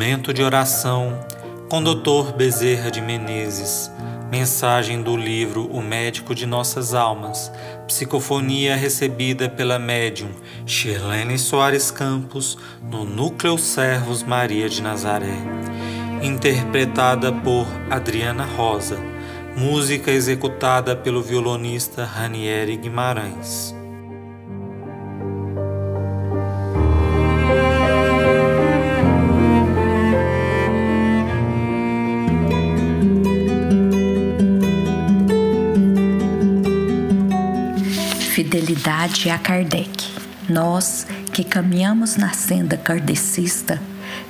Momento de oração com Dr. Bezerra de Menezes. Mensagem do livro O Médico de Nossas Almas. Psicofonia recebida pela médium Shirlene Soares Campos no Núcleo Servos Maria de Nazaré. Interpretada por Adriana Rosa. Música executada pelo violonista Ranieri Guimarães. Fidelidade a Kardec. Nós que caminhamos na senda kardecista,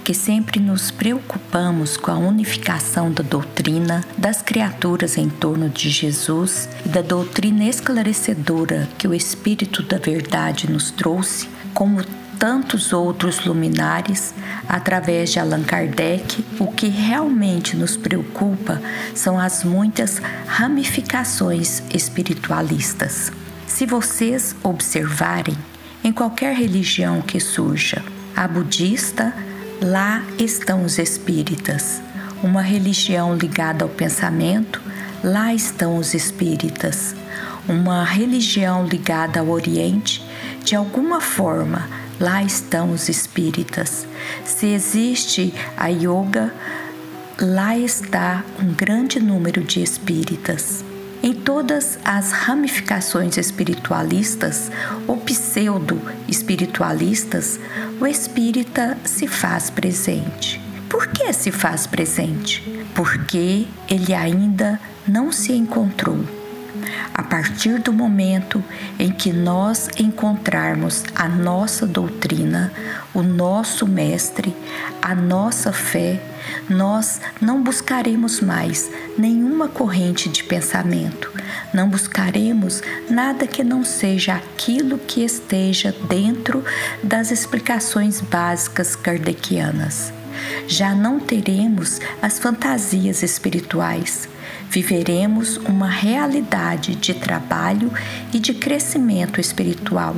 que sempre nos preocupamos com a unificação da doutrina das criaturas em torno de Jesus e da doutrina esclarecedora que o Espírito da Verdade nos trouxe, como tantos outros luminares, através de Allan Kardec, o que realmente nos preocupa são as muitas ramificações espiritualistas. Se vocês observarem, em qualquer religião que surja, a budista, lá estão os espíritas. Uma religião ligada ao pensamento, lá estão os espíritas. Uma religião ligada ao Oriente, de alguma forma, lá estão os espíritas. Se existe a yoga, lá está um grande número de espíritas. Em todas as ramificações espiritualistas ou pseudo-espiritualistas, o espírita se faz presente. Por que se faz presente? Porque ele ainda não se encontrou. A partir do momento em que nós encontrarmos a nossa doutrina, o nosso mestre, a nossa fé, nós não buscaremos mais nenhuma corrente de pensamento, não buscaremos nada que não seja aquilo que esteja dentro das explicações básicas kardecianas. Já não teremos as fantasias espirituais. Viveremos uma realidade de trabalho e de crescimento espiritual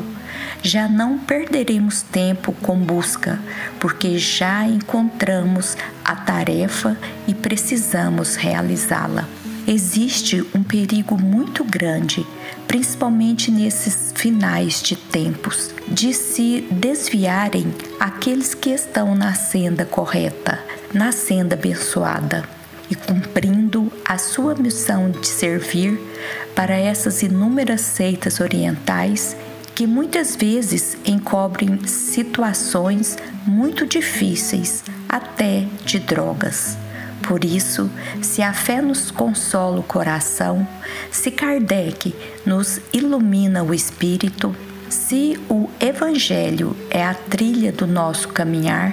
já não perderemos tempo com busca, porque já encontramos a tarefa e precisamos realizá-la. Existe um perigo muito grande, principalmente nesses finais de tempos, de se desviarem aqueles que estão na senda correta, na senda abençoada e cumprindo a sua missão de servir para essas inúmeras seitas orientais que muitas vezes encobrem situações muito difíceis, até de drogas. Por isso, se a fé nos consola o coração, se Kardec nos ilumina o espírito, se o Evangelho é a trilha do nosso caminhar,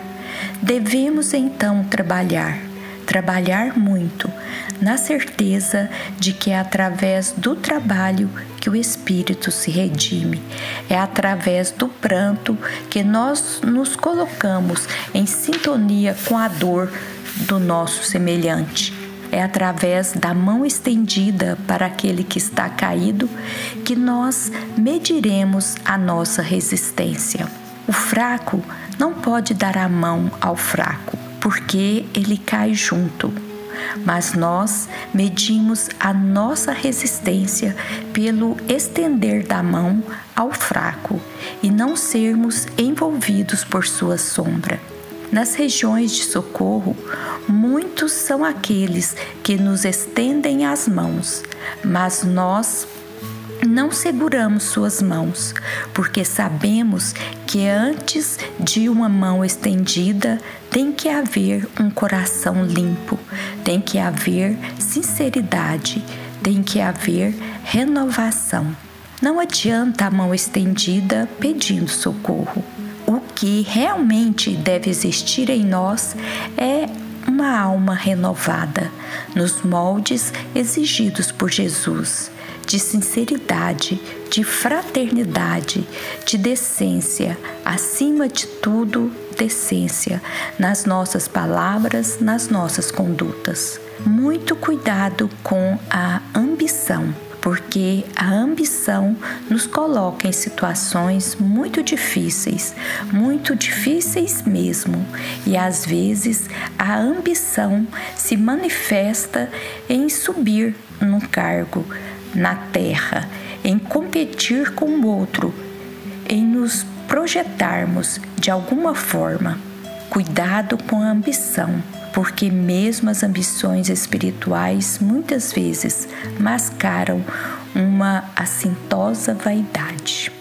devemos então trabalhar trabalhar muito, na certeza de que é através do trabalho que o espírito se redime, é através do pranto que nós nos colocamos em sintonia com a dor do nosso semelhante. É através da mão estendida para aquele que está caído que nós mediremos a nossa resistência. O fraco não pode dar a mão ao fraco porque ele cai junto. Mas nós medimos a nossa resistência pelo estender da mão ao fraco e não sermos envolvidos por sua sombra. Nas regiões de socorro, muitos são aqueles que nos estendem as mãos, mas nós não seguramos suas mãos, porque sabemos que antes de uma mão estendida tem que haver um coração limpo, tem que haver sinceridade, tem que haver renovação. Não adianta a mão estendida pedindo socorro. O que realmente deve existir em nós é uma alma renovada, nos moldes exigidos por Jesus de sinceridade, de fraternidade, de decência, acima de tudo, decência nas nossas palavras, nas nossas condutas. Muito cuidado com a ambição. porque a ambição nos coloca em situações muito difíceis, muito difíceis mesmo, e às vezes a ambição se manifesta em subir num cargo na terra, em competir com o outro, em nos projetarmos de alguma forma. Cuidado com a ambição porque mesmo as ambições espirituais muitas vezes mascaram uma assintosa vaidade.